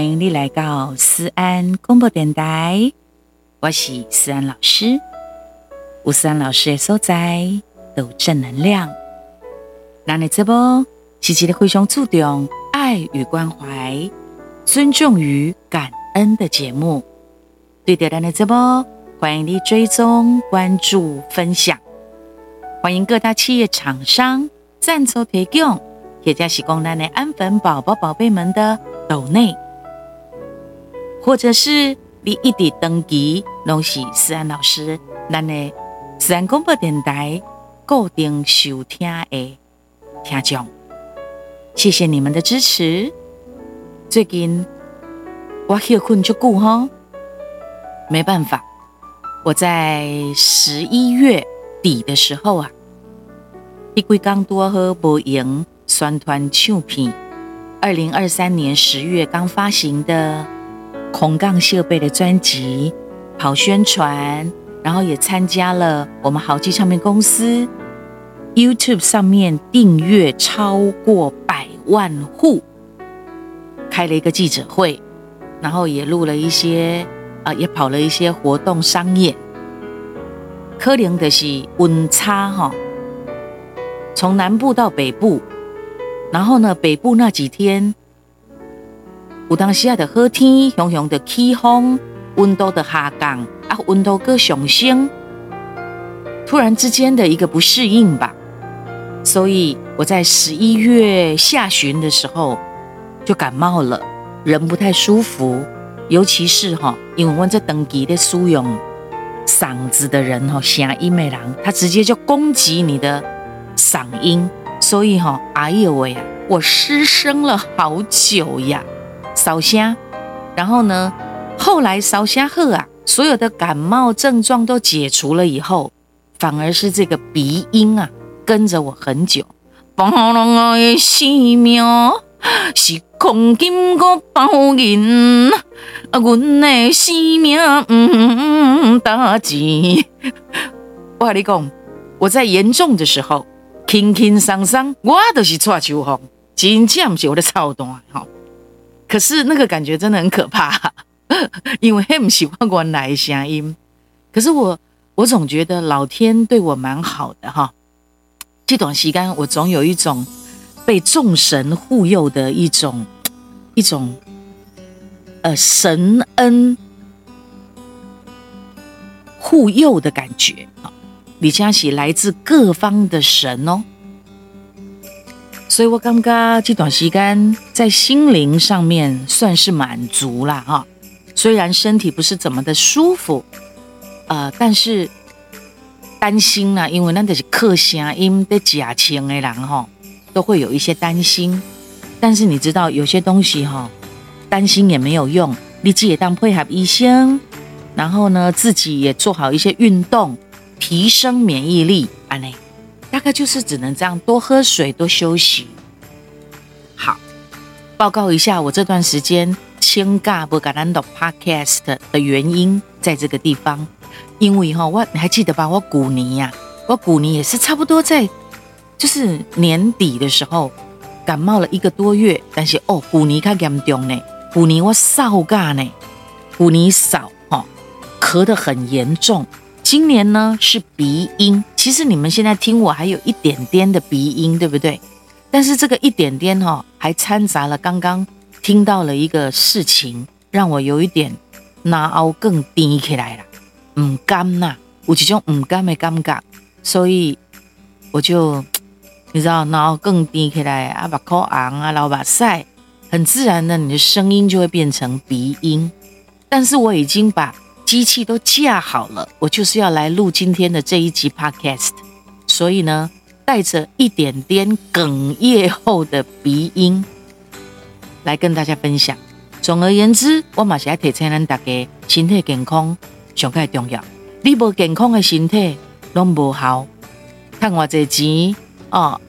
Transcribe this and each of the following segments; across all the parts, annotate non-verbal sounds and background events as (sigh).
欢迎你来到思安广播电台，我是思安老师。吴思安老师的所在都正能量。咱的节目是一个非常注重爱与关怀、尊重与感恩的节目。对的，咱的节目欢迎你追踪、关注、分享。欢迎各大企业厂商赞助提供。也加喜供咱的安粉宝宝宝贝们的抖内，或者是你一直登记，拢是思安老师咱的思安广播电台固定收听的听众，谢谢你们的支持。最近我休困就顾哈，没办法，我在十一月底的时候啊，一龟刚多喝不赢。酸团唱片，二零二三年十月刚发行的空杠设备的专辑，跑宣传，然后也参加了我们好记唱片公司 YouTube 上面订阅超过百万户，开了一个记者会，然后也录了一些啊、也跑了一些活动商业，可能的是温差哈，从南部到北部。然后呢，北部那几天，有当时的好天，熊熊的起风，温度的下降，啊，温度个上升，突然之间的一个不适应吧，所以我在十一月下旬的时候就感冒了，人不太舒服，尤其是哈，因为我这登记的使用嗓子的人哈，声音的人，他直接就攻击你的嗓音。所以哈，哎呦喂，我失声了好久呀，烧声。然后呢，后来烧声后啊，所有的感冒症状都解除了以后，反而是这个鼻音啊，跟着我很久。保人的性命是黄金个包银，啊，我的性命嗯大吉。我跟你讲，我在严重的时候。轻轻松松，我都是错秋风，真正是我的操蛋哈。可是那个感觉真的很可怕，(laughs) 因为很不喜欢我奶声音。可是我，我总觉得老天对我蛮好的哈。这段时间，我总有一种被众神护佑的一种一种呃神恩护佑的感觉。李佳喜来自各方的神哦，所以我刚刚这段时间在心灵上面算是满足了哈。虽然身体不是怎么的舒服，呃，但是担心呢，因为那都是克声音的假情的人哈，都会有一些担心。但是你知道，有些东西哈，担心也没有用，你自己也当配合医生，然后呢，自己也做好一些运动。提升免疫力，安内，大概就是只能这样，多喝水，多休息。好，报告一下我这段时间请假不敢录 podcast 的原因，在这个地方，因为哈，我你还记得吧？我旧年呀，我旧年也是差不多在，就是年底的时候感冒了一个多月，但是哦，旧年较严重呢，旧年我扫假呢，旧年扫哈，咳得很严重。今年呢是鼻音，其实你们现在听我还有一点点的鼻音，对不对？但是这个一点点哈、哦，还掺杂了刚刚听到了一个事情，让我有一点脑凹更低起来了，唔甘呐，有一种唔甘的感觉，所以我就你知道脑凹更低起来啊，把口昂啊，老把塞，很自然的你的声音就会变成鼻音，但是我已经把。机器都架好了，我就是要来录今天的这一集 Podcast，所以呢，带着一点点哽咽后的鼻音来跟大家分享。总而言之，我嘛是要提醒咱大家，身体健康上盖重要。你无健康的身体，拢无好。看我这钱哦，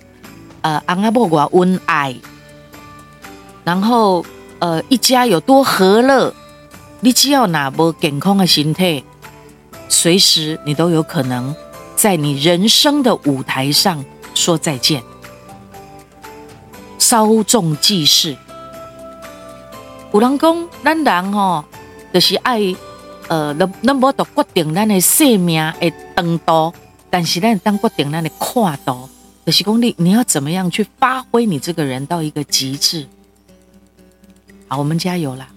呃，翁仔某偌恩爱，然后呃，一家有多和乐。你只要拿无健康的心态，随时你都有可能在你人生的舞台上说再见。稍纵即逝，有人讲，咱人吼，就是爱，呃，咱咱无得决定咱的生命的长度，但是咱当决定咱的宽度，就是讲你你要怎么样去发挥你这个人到一个极致。好，我们加油啦！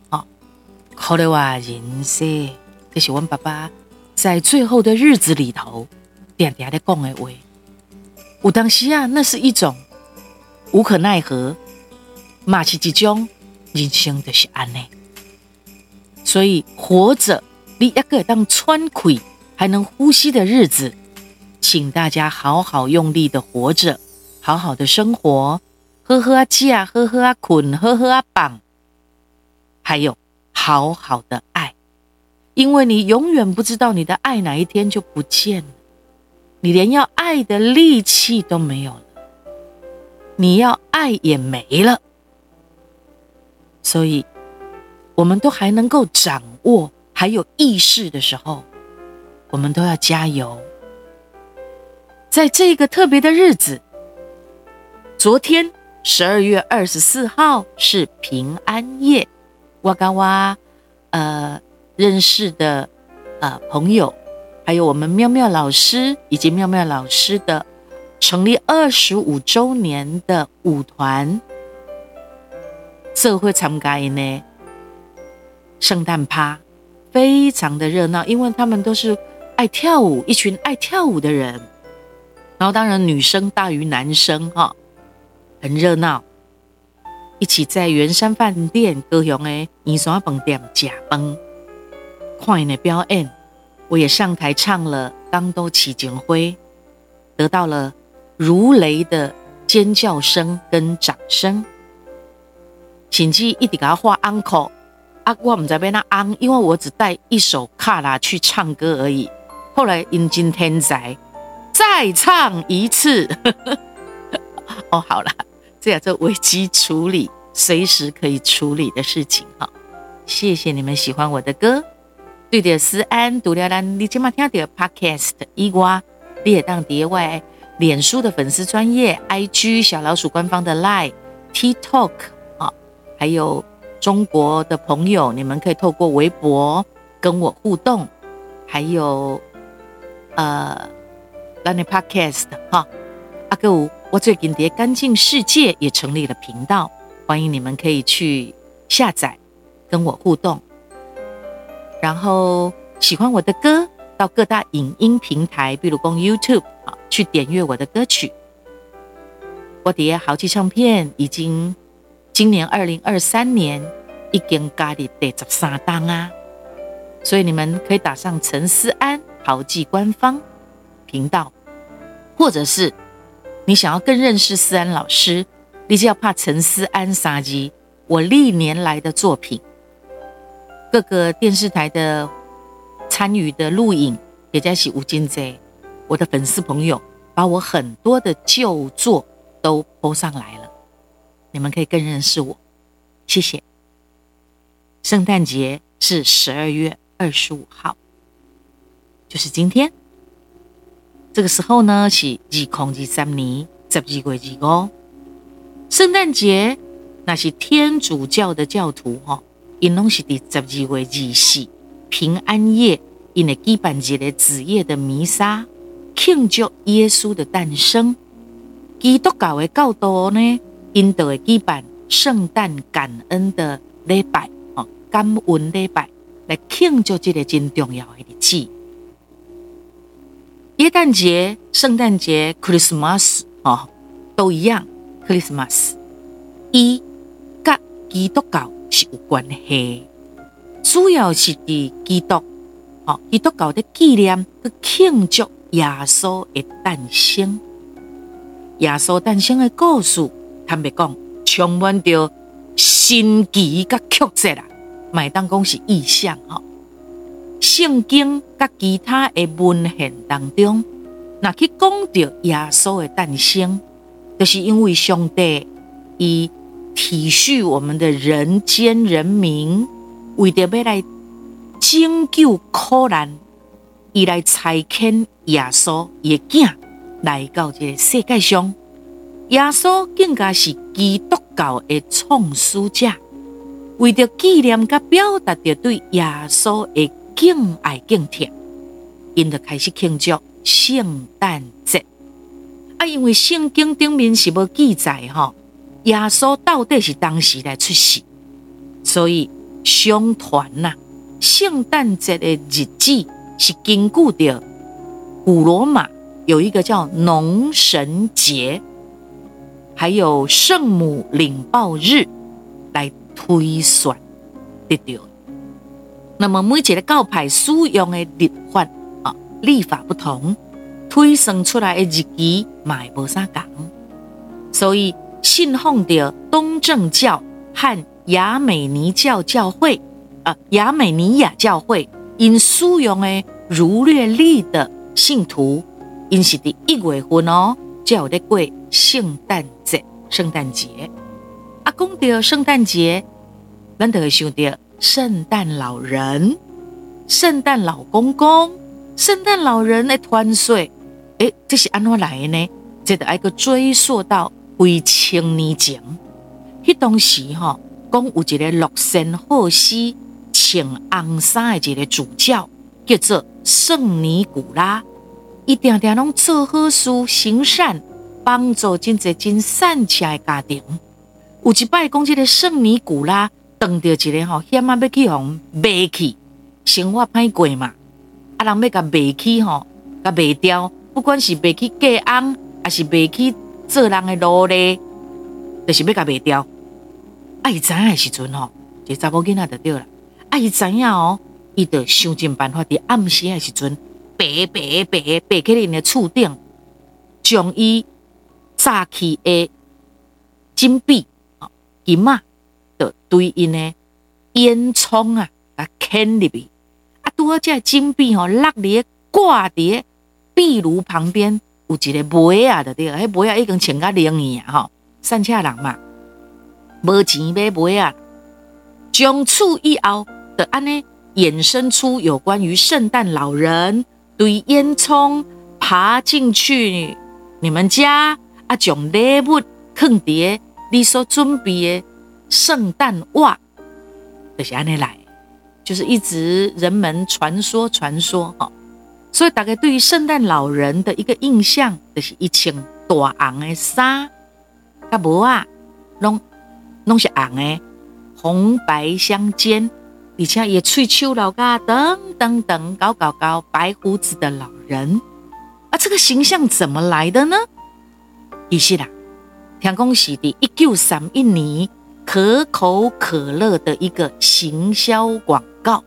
啊，好的哇，人生，这是我爸爸在最后的日子里头，点点的讲的话。有当时啊，那是一种无可奈何，嘛是一种。人生就是安内，所以活着，你一个当喘气还能呼吸的日子，请大家好好用力的活着，好好的生活，呵呵啊吃啊，呵呵啊困，呵呵啊绑，还有好好的爱，因为你永远不知道你的爱哪一天就不见了，你连要爱的力气都没有了，你要爱也没了。所以，我们都还能够掌握，还有意识的时候，我们都要加油。在这个特别的日子，昨天十二月二十四号是平安夜，哇嘎哇，呃，认识的呃朋友，还有我们妙妙老师以及妙妙老师的成立二十五周年的舞团。社会参加呢，圣诞趴非常的热闹，因为他们都是爱跳舞，一群爱跳舞的人。然后当然女生大于男生哈，很热闹。一起在圆山饭店高雄的圆山饭店吃饭，看的表演，我也上台唱了《港都市情花》，得到了如雷的尖叫声跟掌声。请记一直给他画 uncle 啊，我唔知边那 un，因为我只带一首卡拉去唱歌而已。后来阴今天在再唱一次，(laughs) 哦，好了，这样这危机处理，随时可以处理的事情哈。谢谢你们喜欢我的歌，对的，思安读了咱你今麦听到 podcast 以外，你也当第外脸书的粉丝专业，IG 小老鼠官方的 line TikTok 啊。还有中国的朋友，你们可以透过微博跟我互动。还有呃，咱的 Podcast 哈，阿哥五，我最近的干净世界也成立了频道，欢迎你们可以去下载跟我互动。然后喜欢我的歌，到各大影音平台，比如说 YouTube 啊，去点阅我的歌曲。我的豪记唱片已经。今年二零二三年已经加入第十三档啊，所以你们可以打上陈思安豪记官方频道，或者是你想要更认识思安老师，你只要怕陈思安杀鸡。我历年来的作品，各个电视台的参与的录影，也在是吴金泽，我的粉丝朋友把我很多的旧作都 po 上来了。你们可以更认识我，谢谢。圣诞节是十二月二十五号，就是今天。这个时候呢，是二零二三年十二月二五。圣诞节那是天主教的教徒哈，因拢是伫十二月二四平安夜，因为举办一个子夜的弥撒，庆祝耶稣的诞生。基督教的教导呢，因都会举办圣诞感恩的礼拜，哦，感恩礼拜来庆祝这个真重要的日子。耶诞节、圣诞节、Christmas 哦，都一样。Christmas 一跟基督教是有关系，主要是以基督哦，基督教的纪念去庆祝耶稣的诞生，耶稣诞生的故事。坦白讲，充满着神奇甲曲折啦，麦当讲是意象哈。圣经甲其他的文献当中，那去讲到耶稣的诞生，就是因为上帝以体恤我们的人间人民，为着要来拯救苦难，伊来差遣耶稣的囝来到这个世界上。耶稣更加是基督教的创始者，为着纪念甲表达着对耶稣的敬爱敬贴，因就开始庆祝圣诞节。啊，因为圣经顶面是无记载吼，耶稣到底是当时来出世，所以相传呐，圣诞节的日子是根据着古罗马有一个叫农神节，还有圣母领报日来。推算得到，那么每一个教派使用的律法啊，立法不同，推算出来的日期嘛也无啥共，所以信奉的东正教和亚美尼教教会啊，亚美尼亚教会因使用的儒略历的信徒，因是第一月份哦，就有在过圣诞节，圣诞节。啊，讲到圣诞节，咱就会想到圣诞老人、圣诞老公公、圣诞老人的团岁。诶，这是安怎来的呢？这得挨个追溯到几千年前。迄当时哈，讲有一个六善好施、穿红衫的一个主教，叫做圣尼古拉，一定定拢做好事、行善，帮助真济真善巧的家庭。有一摆讲，这个圣尼古拉碰到一个吼，险啊要去互卖去，生活歹过嘛，啊人要甲卖去吼，甲卖掉，不管是卖去嫁翁，还是卖去做人的奴隶，就是要甲卖掉。啊伊知影的时阵吼，这查某囡仔就对了。啊伊知影哦，伊就想尽办法伫暗时的时阵，爬爬爬爬去人的厝顶，将伊早起的金币。金嘛，对因的烟囱啊，啊，嵌入去，啊，拄好这金币吼，落伫挂伫壁炉旁边，有一个妹啊，就对，迄妹啊已经穿甲灵去啊，吼，散车人嘛，无钱买妹啊，从此以后，就安尼衍生出有关于圣诞老人对烟囱爬进去你们家啊，将礼物放伫。你所准备的圣诞袜，就是安尼来，就是一直人们传说传说哈，所以大概对于圣诞老人的一个印象，就是一穿大红的衫，甲帽啊，拢拢是红的，红白相间，而且也喙须老嘎等等等高高高白胡子的老人，啊，这个形象怎么来的呢？伊是啦。听讲是的，一九三一年可口可乐的一个行销广告。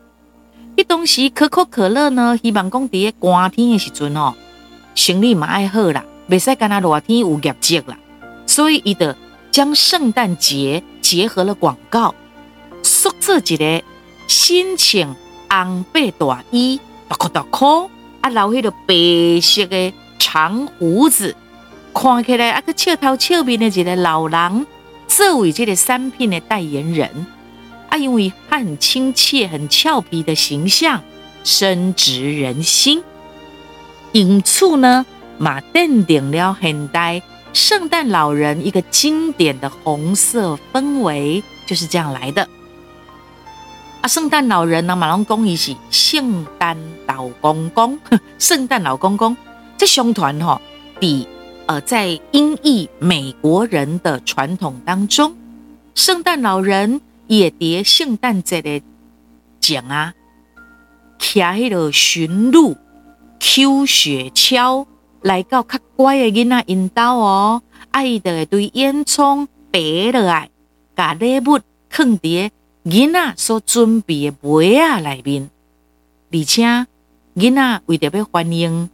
一当时可口可乐呢，希望讲在寒天的时阵哦，生意嘛爱好啦，袂使干那热天有业绩啦。所以伊就将圣诞节结合了广告，塑造一个新穿红白大衣，大裤大裤，啊，留迄个白色的长胡子。看起来啊，个笑头笑面的一个老人，作为这个产品的代言人，啊，因为他很亲切、很俏皮的形象，深植人心。因此呢，马奠定了现代圣诞老人一个经典的红色氛围，就是这样来的。啊，圣诞老人呢，马龙公伊是圣诞老公公，(laughs) 圣诞老公公，这相传哈，比。呃，在英裔美国人的传统当中，圣诞老人也叠圣诞节的讲啊，骑迄个驯鹿、抠雪橇来到较乖的囡仔引导哦，爱的对烟囱爬落来，把礼物放伫囡仔所准备的杯仔里面，而且囡仔为着要欢迎。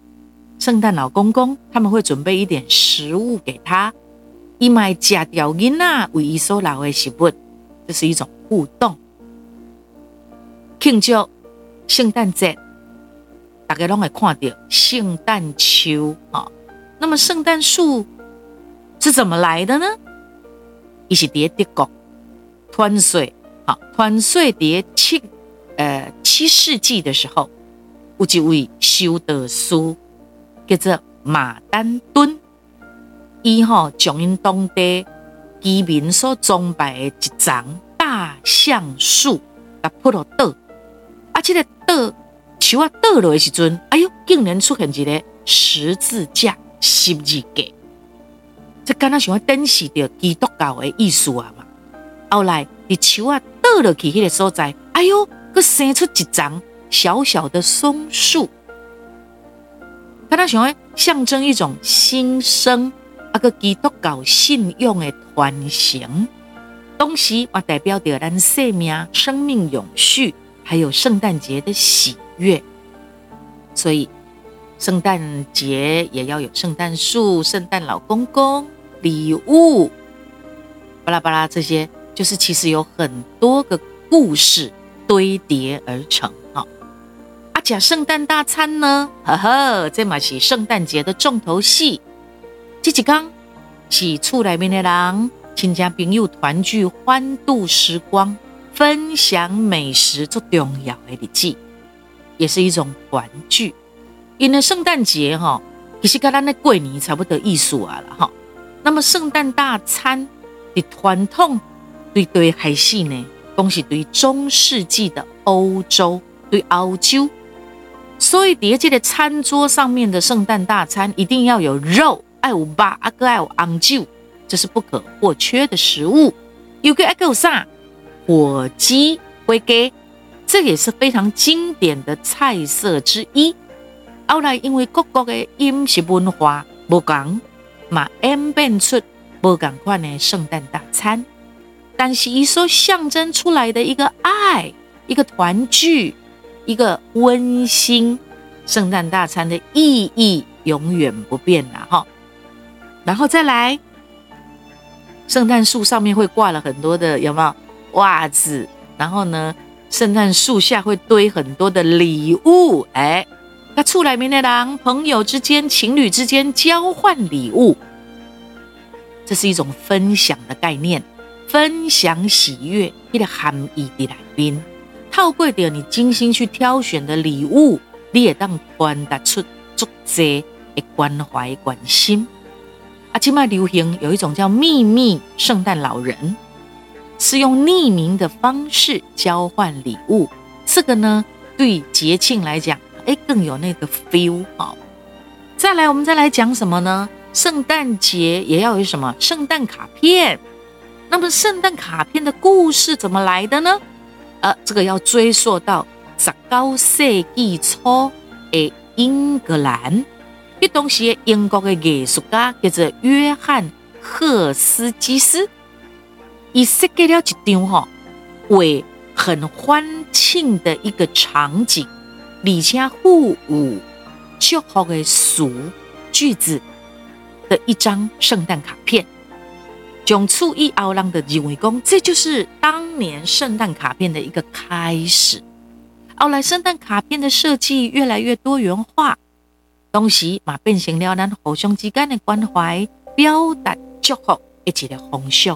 圣诞老公公他们会准备一点食物给他，伊买假掉囡仔为伊所留的食物，这是一种互动。庆祝圣诞节，大家拢会看到圣诞树啊。那么圣诞树是怎么来的呢？伊是伫德国传说，好传说伫七呃七世纪的时候，有一位修道士。叫做马丹顿，伊吼将因当地居民所崇拜的一丛大橡树，啊，铺了倒，啊，这个倒树啊倒落的时阵，哎呦，竟然出现一个十字架十字架，这刚刚想要展示着基督教的意思啊嘛。后来，伫树啊倒落去迄个所在，哎呦，佮生出一丛小小的松树，刚刚想要象征一种新生。啊个基督教信仰的传承，东西啊代表着咱生命、生命永续，还有圣诞节的喜悦。所以，圣诞节也要有圣诞树、圣诞老公公、礼物，巴拉巴拉这些，就是其实有很多个故事堆叠而成。哈，啊，讲圣诞大餐呢？呵呵，这嘛是圣诞节的重头戏。这几天是厝内面的人，亲戚朋友团聚，欢度时光，分享美食最重要的日子，也是一种团聚。因为圣诞节哈，其实跟咱的过年差不多意思啊了哈。那么圣诞大餐的传统，对对还是呢，都是对中世纪的欧洲，对欧洲，所以在这个餐桌上面的圣诞大餐一定要有肉。爱有肉，阿哥爱有红酒，这是不可或缺的食物。有个爱有啥？火鸡、灰鸡，这也是非常经典的菜色之一。后来因为各国的饮食文化不同，嘛演变出不同款的圣诞大餐。但是，一说象征出来的一个爱，一个团聚，一个温馨，圣诞大餐的意义永远不变了哈。然后再来，圣诞树上面会挂了很多的有没有袜子？然后呢，圣诞树下会堆很多的礼物。哎，那厝内面的人，朋友之间、情侣之间交换礼物，这是一种分享的概念，分享喜悦，一个含义的来宾。透过掉你精心去挑选的礼物，你也当传达出足济的关怀关心。啊，今麦流行有一种叫秘密圣诞老人，是用匿名的方式交换礼物。这个呢，对节庆来讲，哎，更有那个 feel 好。再来，我们再来讲什么呢？圣诞节也要有什么？圣诞卡片。那么，圣诞卡片的故事怎么来的呢？呃，这个要追溯到十九世纪初的英格兰。这东西，英国的艺术家叫做约翰赫斯基斯，伊设计了一张哈，为很欢庆的一个场景，而且附有祝福的词句子的一张圣诞卡片。从此以后，人的认为讲，这就是当年圣诞卡片的一个开始。后来，圣诞卡片的设计越来越多元化。东西嘛，变成了咱互相之间的关怀、表达祝福一起的方式。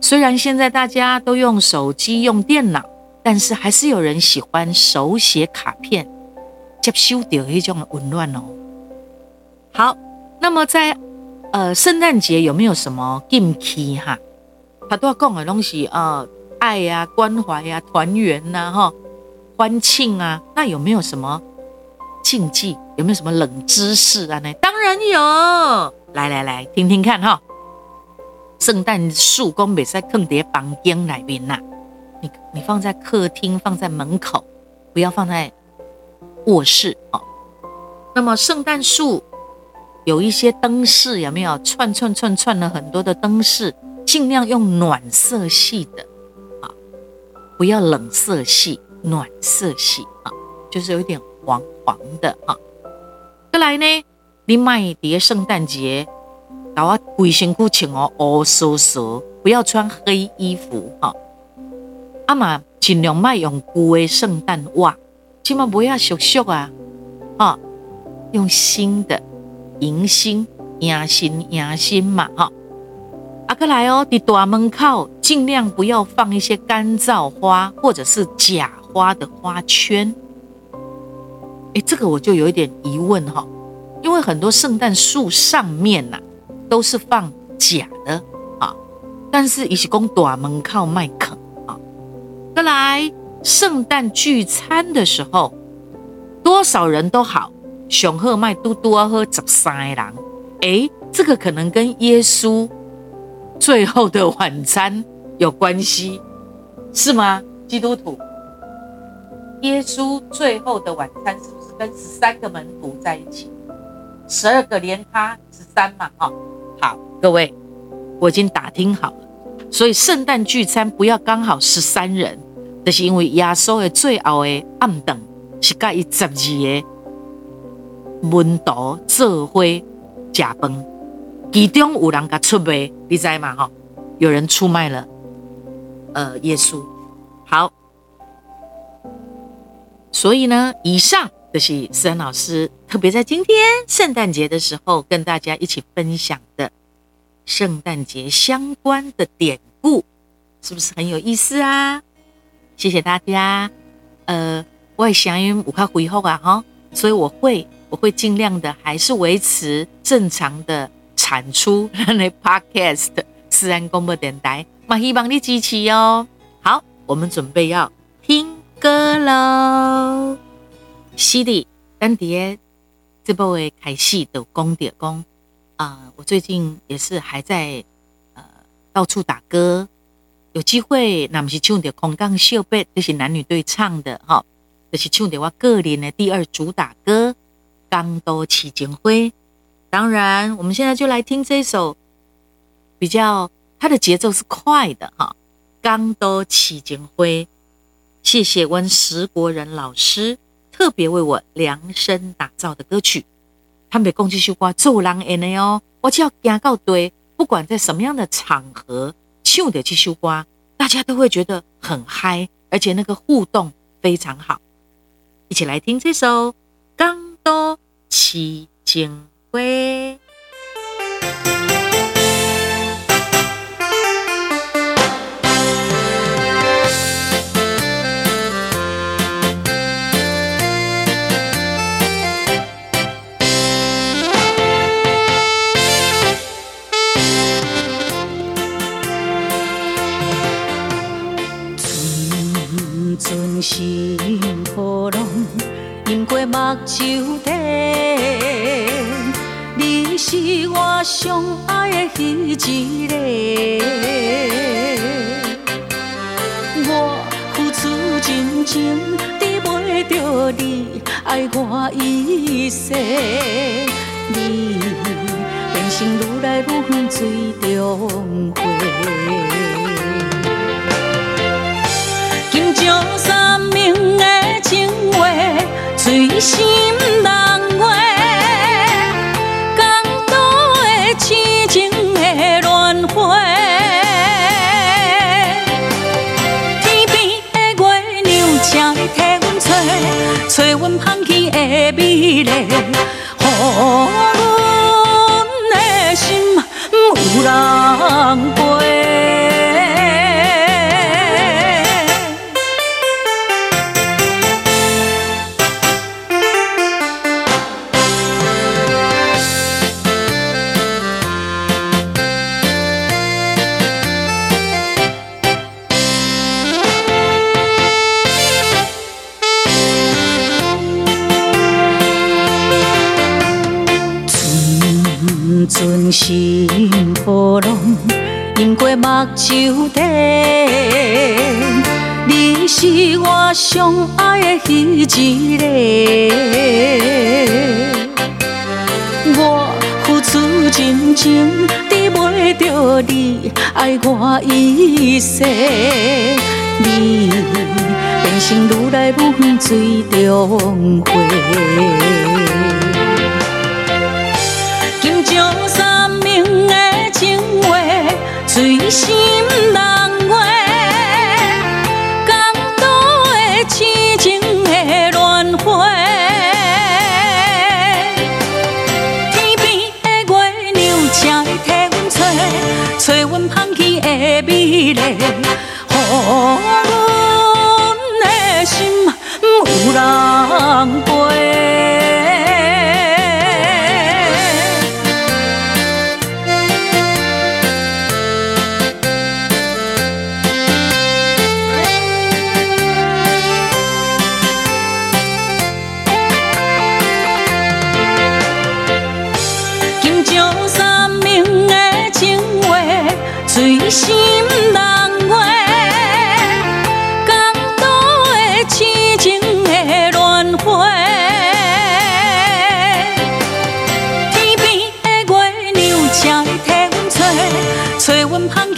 虽然现在大家都用手机、用电脑，但是还是有人喜欢手写卡片，接收到一种温暖哦。好，那么在呃圣诞节有没有什么禁忌哈？他都要讲的东西啊，爱呀、关怀呀、团圆呐、哈、欢庆啊，那有没有什么？禁忌有没有什么冷知识啊？呢，当然有。来来来，听听看哈。圣诞树公别在坑爹房间那边呐，你你放在客厅，放在门口，不要放在卧室哦。那么圣诞树有一些灯饰，有没有串串串串了很多的灯饰？尽量用暖色系的啊，不要冷色系，暖色系啊，就是有点。黄黄的啊，再来呢，你买碟圣诞节，搞啊规身躯穿哦乌索索，不要穿黑衣服哈。阿妈尽量卖用旧的圣诞袜，起码不要俗俗啊，啊，用新的迎新迎新迎新嘛哈。阿哥来哦，在大门口尽量不要放一些干燥花或者是假花的花圈。哎，这个我就有一点疑问哈，因为很多圣诞树上面呐、都是放假的啊，但是伊是讲大门口卖啃啊。再来，圣诞聚餐的时候，多少人都好，上好卖嘟嘟啊喝十三个人。诶，这个可能跟耶稣最后的晚餐有关系，是吗？基督徒，耶稣最后的晚餐是不是跟十三个门徒在一起？十二个连他十三嘛，哈。好，各位，我已经打听好了，所以圣诞聚餐不要刚好十三人，就是因为耶稣的最后的暗顿是甲伊十二个门徒做伙吃饭，其中有人甲出卖，你知吗？哈，有人出卖了，呃，耶稣。好，所以呢，以上就是思安老师。特别在今天圣诞节的时候，跟大家一起分享的圣诞节相关的典故，是不是很有意思啊？谢谢大家。呃，我也想因五卡回后啊，哈，所以我会我会尽量的还是维持正常的产出 (laughs) 那 podcast 自然广播电台，嘛希望你支持哦。好，我们准备要听歌喽，是的，丹迪。这部会开戏的功点功啊！我最近也是还在呃到处打歌，有机会那么是唱的空降秀贝，这是男女对唱的哈，这是唱的我个人的第二主打歌《港都市情花》。当然，我们现在就来听这首比较它的节奏是快的哈，《港都市情花》。谢谢温石国人老师。特别为我量身打造的歌曲，他们讲这首歌做人缘的哦，我只要行到对，不管在什么样的场合唱的这首歌，大家都会觉得很嗨，而且那个互动非常好。一起来听这首《刚都市情花》。随心吧目睭底。你是我上爱的彼一个，我付出真情，得不到你爱我一世。你变成愈来愈远水中花。随心人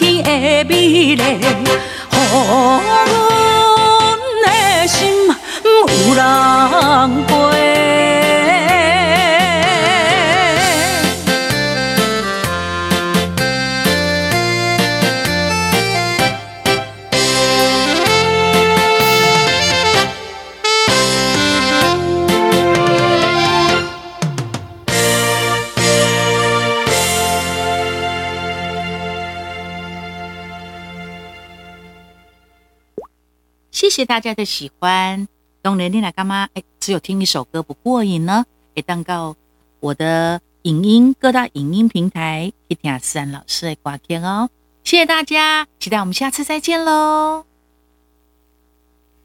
天的美丽，予阮的心有人陪。谢大家的喜欢。当然，你来干嘛？哎，只有听一首歌不过瘾呢。哎，蛋糕我的影音各大影音平台，去听思安老师的挂片哦。谢谢大家，期待我们下次再见喽。